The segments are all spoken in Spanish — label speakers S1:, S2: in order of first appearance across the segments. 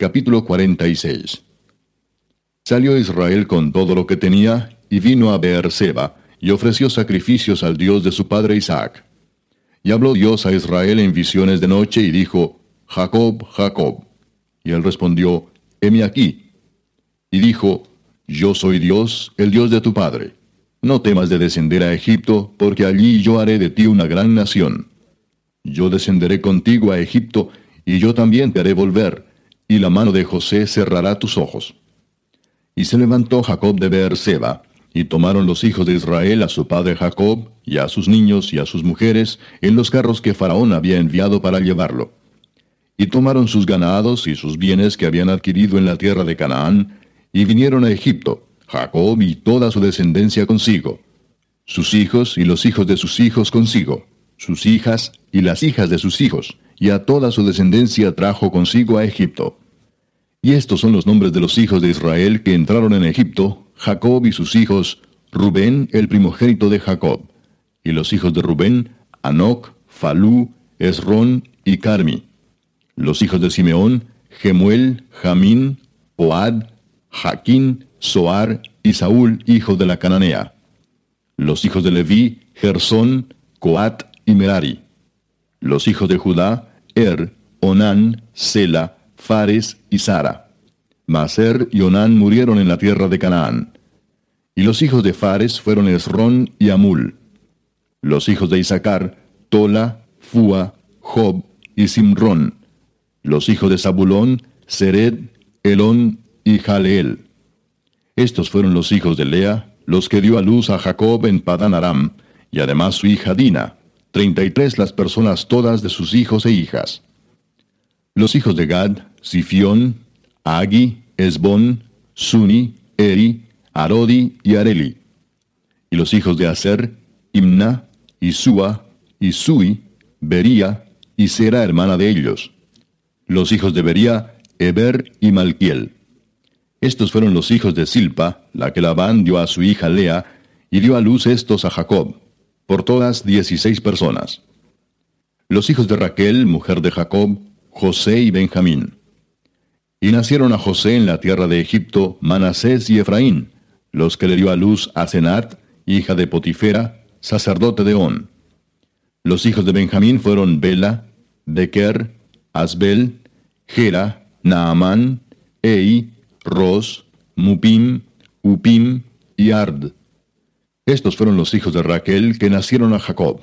S1: Capítulo 46 Salió Israel con todo lo que tenía, y vino a Beerseba, y ofreció sacrificios al Dios de su padre Isaac. Y habló Dios a Israel en visiones de noche, y dijo, Jacob, Jacob. Y él respondió, heme aquí. Y dijo, Yo soy Dios, el Dios de tu padre. No temas de descender a Egipto, porque allí yo haré de ti una gran nación. Yo descenderé contigo a Egipto, y yo también te haré volver y la mano de José cerrará tus ojos. Y se levantó Jacob de Beerseba, y tomaron los hijos de Israel a su padre Jacob, y a sus niños y a sus mujeres, en los carros que Faraón había enviado para llevarlo. Y tomaron sus ganados y sus bienes que habían adquirido en la tierra de Canaán, y vinieron a Egipto, Jacob y toda su descendencia consigo, sus hijos y los hijos de sus hijos consigo, sus hijas y las hijas de sus hijos, y a toda su descendencia trajo consigo a Egipto. Y estos son los nombres de los hijos de Israel que entraron en Egipto, Jacob y sus hijos, Rubén, el primogénito de Jacob, y los hijos de Rubén, Anoc, Falú, Esrón y Carmi. Los hijos de Simeón, Gemuel, Jamín, Oad, Jaquín, Soar y Saúl, hijo de la Cananea. Los hijos de Leví, Gersón, Coat y Merari. Los hijos de Judá, Er, Onán, Sela, Fares y Sara. Mas Er y Onán murieron en la tierra de Canaán. Y los hijos de Fares fueron Esrón y Amul. Los hijos de Isaacar, Tola, Fua, Job y Simrón. Los hijos de Zabulón, Sered, Elón y Jaleel. Estos fueron los hijos de Lea, los que dio a luz a Jacob en Padán Aram, y además su hija Dina, treinta y tres las personas todas de sus hijos e hijas. Los hijos de Gad, Sifión, Agi, Esbón, Suni, Eri, Arodi y Areli. Y los hijos de Aser, Imna, Isua, Isui, Bería, y Sera hermana de ellos. Los hijos de Bería, Eber y Malquiel. Estos fueron los hijos de Silpa, la que Labán dio a su hija Lea, y dio a luz estos a Jacob, por todas dieciséis personas. Los hijos de Raquel, mujer de Jacob, José y Benjamín. Y nacieron a José en la tierra de Egipto Manasés y Efraín, los que le dio a luz a Senat, hija de Potifera, sacerdote de On. Los hijos de Benjamín fueron Bela, Bequer, Asbel, Gera, Naamán, Ei, Ros, Mupim, Upim y Ard. Estos fueron los hijos de Raquel que nacieron a Jacob,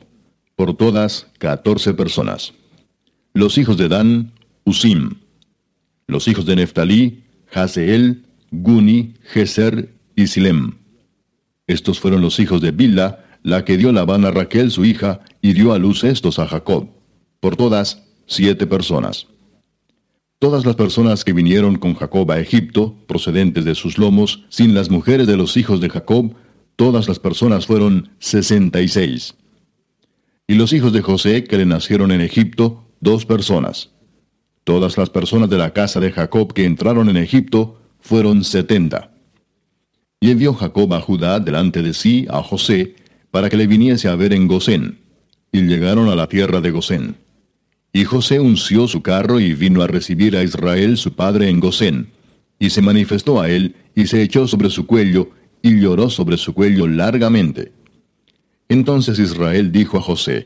S1: por todas catorce personas. Los hijos de Dan, Usim. Los hijos de Neftalí, Haseel, Guni, Geser y Silem. Estos fueron los hijos de Bila, la que dio Labán a Raquel su hija, y dio a luz estos a Jacob, por todas siete personas. Todas las personas que vinieron con Jacob a Egipto, procedentes de sus lomos, sin las mujeres de los hijos de Jacob, todas las personas fueron sesenta y seis. Y los hijos de José que le nacieron en Egipto, dos personas. Todas las personas de la casa de Jacob que entraron en Egipto fueron setenta. Y envió Jacob a Judá delante de sí a José, para que le viniese a ver en Gosén. Y llegaron a la tierra de Gosén. Y José unció su carro y vino a recibir a Israel su padre en Gosén. Y se manifestó a él, y se echó sobre su cuello, y lloró sobre su cuello largamente. Entonces Israel dijo a José,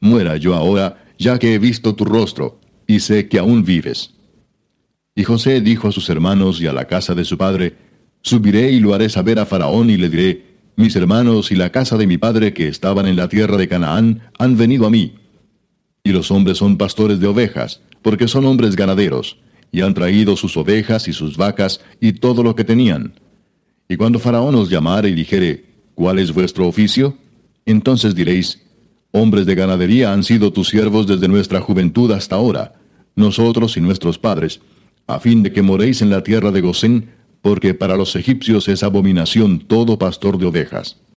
S1: Muera yo ahora, ya que he visto tu rostro, y sé que aún vives. Y José dijo a sus hermanos y a la casa de su padre, Subiré y lo haré saber a Faraón y le diré, Mis hermanos y la casa de mi padre que estaban en la tierra de Canaán han venido a mí. Y los hombres son pastores de ovejas, porque son hombres ganaderos, y han traído sus ovejas y sus vacas y todo lo que tenían y cuando Faraón os llamare y dijere, ¿cuál es vuestro oficio? Entonces diréis, hombres de ganadería han sido tus siervos desde nuestra juventud hasta ahora, nosotros y nuestros padres, a fin de que moréis en la tierra de Gosén, porque para los egipcios es abominación todo pastor de ovejas.